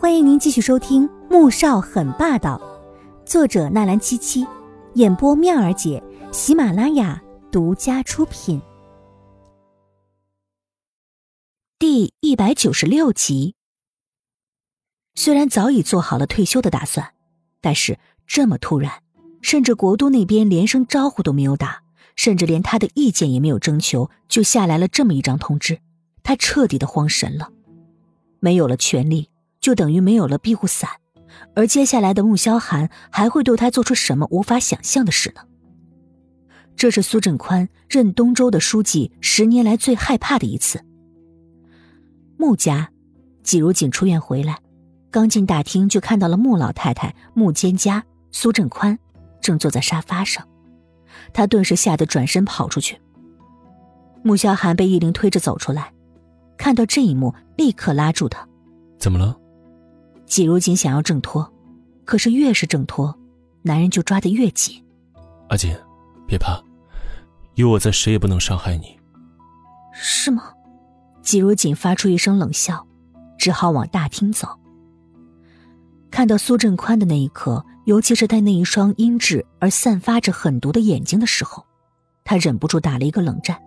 欢迎您继续收听《穆少很霸道》，作者纳兰七七，演播妙儿姐，喜马拉雅独家出品。第一百九十六集。虽然早已做好了退休的打算，但是这么突然，甚至国都那边连声招呼都没有打，甚至连他的意见也没有征求，就下来了这么一张通知，他彻底的慌神了，没有了权利。就等于没有了庇护伞，而接下来的穆萧寒还会对他做出什么无法想象的事呢？这是苏振宽任东周的书记十年来最害怕的一次。穆家，季如锦出院回来，刚进大厅就看到了穆老太太、穆蒹葭、苏振宽正坐在沙发上，他顿时吓得转身跑出去。穆萧寒被易灵推着走出来，看到这一幕，立刻拉住他：“怎么了？”季如锦想要挣脱，可是越是挣脱，男人就抓得越紧。阿锦，别怕，有我在，谁也不能伤害你。是吗？季如锦发出一声冷笑，只好往大厅走。看到苏振宽的那一刻，尤其是他那一双阴鸷而散发着狠毒的眼睛的时候，他忍不住打了一个冷战。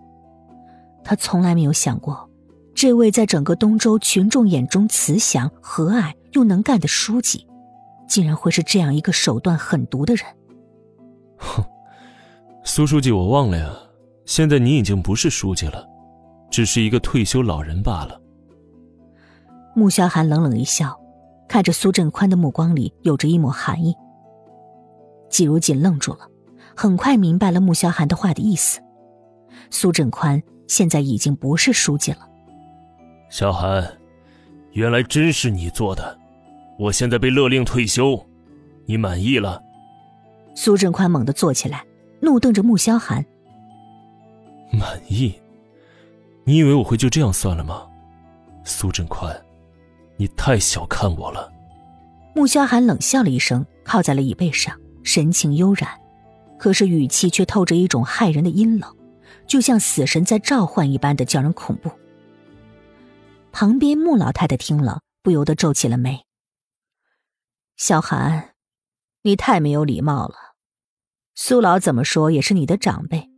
他从来没有想过，这位在整个东周群众眼中慈祥和蔼。又能干的书记，竟然会是这样一个手段狠毒的人。哼，苏书记，我忘了呀，现在你已经不是书记了，只是一个退休老人罢了。穆萧寒冷冷一笑，看着苏振宽的目光里有着一抹寒意。季如锦愣住了，很快明白了穆萧寒的话的意思。苏振宽现在已经不是书记了。萧寒，原来真是你做的。我现在被勒令退休，你满意了？苏振宽猛地坐起来，怒瞪着穆萧寒。满意？你以为我会就这样算了吗？苏振宽，你太小看我了。穆萧寒冷笑了一声，靠在了椅背上，神情悠然，可是语气却透着一种骇人的阴冷，就像死神在召唤一般的叫人恐怖。旁边穆老太太听了，不由得皱起了眉。小寒，你太没有礼貌了。苏老怎么说也是你的长辈，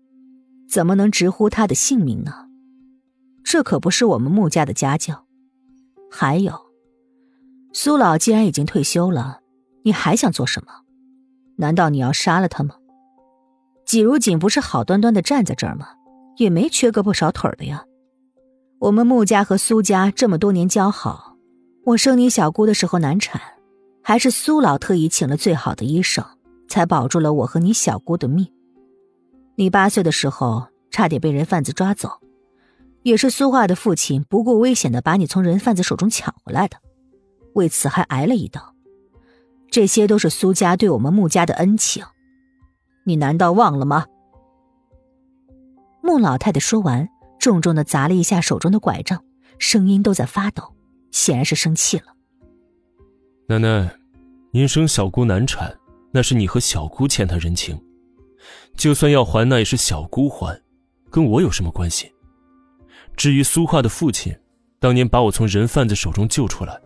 怎么能直呼他的姓名呢？这可不是我们穆家的家教。还有，苏老既然已经退休了，你还想做什么？难道你要杀了他吗？季如锦不是好端端的站在这儿吗？也没缺胳膊少腿的呀。我们穆家和苏家这么多年交好，我生你小姑的时候难产。还是苏老特意请了最好的医生，才保住了我和你小姑的命。你八岁的时候差点被人贩子抓走，也是苏化的父亲不顾危险的把你从人贩子手中抢回来的，为此还挨了一刀。这些都是苏家对我们穆家的恩情，你难道忘了吗？穆老太太说完，重重的砸了一下手中的拐杖，声音都在发抖，显然是生气了。奶奶，您生小姑难产，那是你和小姑欠她人情，就算要还，那也是小姑还，跟我有什么关系？至于苏化的父亲，当年把我从人贩子手中救出来，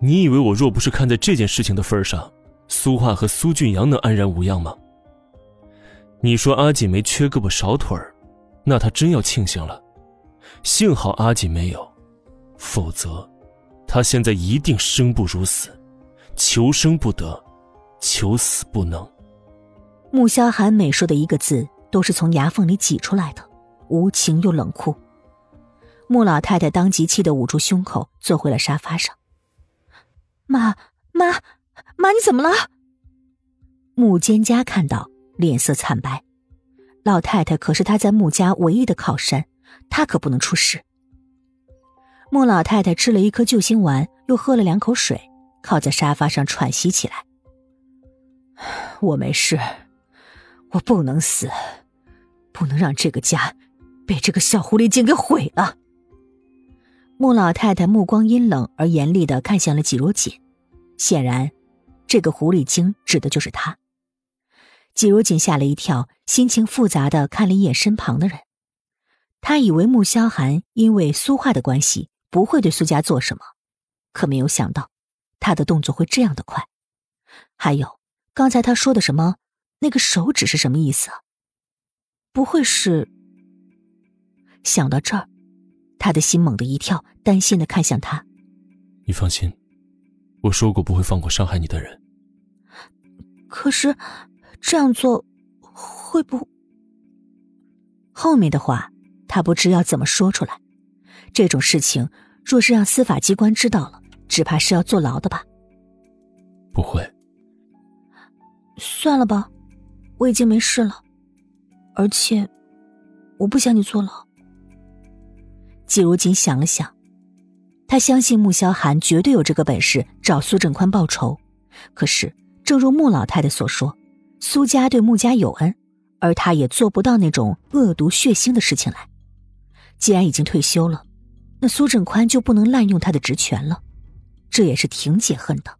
你以为我若不是看在这件事情的份上，苏化和苏俊阳能安然无恙吗？你说阿锦没缺胳膊少腿儿，那他真要庆幸了，幸好阿锦没有，否则。他现在一定生不如死，求生不得，求死不能。穆萧寒每说的一个字，都是从牙缝里挤出来的，无情又冷酷。穆老太太当即气得捂住胸口，坐回了沙发上。妈妈妈，你怎么了？穆蒹葭看到，脸色惨白。老太太可是他在穆家唯一的靠山，她可不能出事。穆老太太吃了一颗救心丸，又喝了两口水，靠在沙发上喘息起来。我没事，我不能死，不能让这个家被这个小狐狸精给毁了。穆老太太目光阴冷而严厉的看向了季如锦，显然，这个狐狸精指的就是他。季如锦吓了一跳，心情复杂的看了一眼身旁的人，他以为穆萧寒因为苏画的关系。不会对苏家做什么，可没有想到，他的动作会这样的快。还有，刚才他说的什么？那个手指是什么意思啊？不会是……想到这儿，他的心猛地一跳，担心的看向他。你放心，我说过不会放过伤害你的人。可是，这样做会不……后面的话，他不知要怎么说出来。这种事情，若是让司法机关知道了，只怕是要坐牢的吧？不会。算了吧，我已经没事了，而且我不想你坐牢。季如锦想了想，他相信穆萧寒绝对有这个本事找苏振宽报仇。可是，正如穆老太太所说，苏家对穆家有恩，而他也做不到那种恶毒血腥的事情来。既然已经退休了。那苏振宽就不能滥用他的职权了，这也是挺解恨的。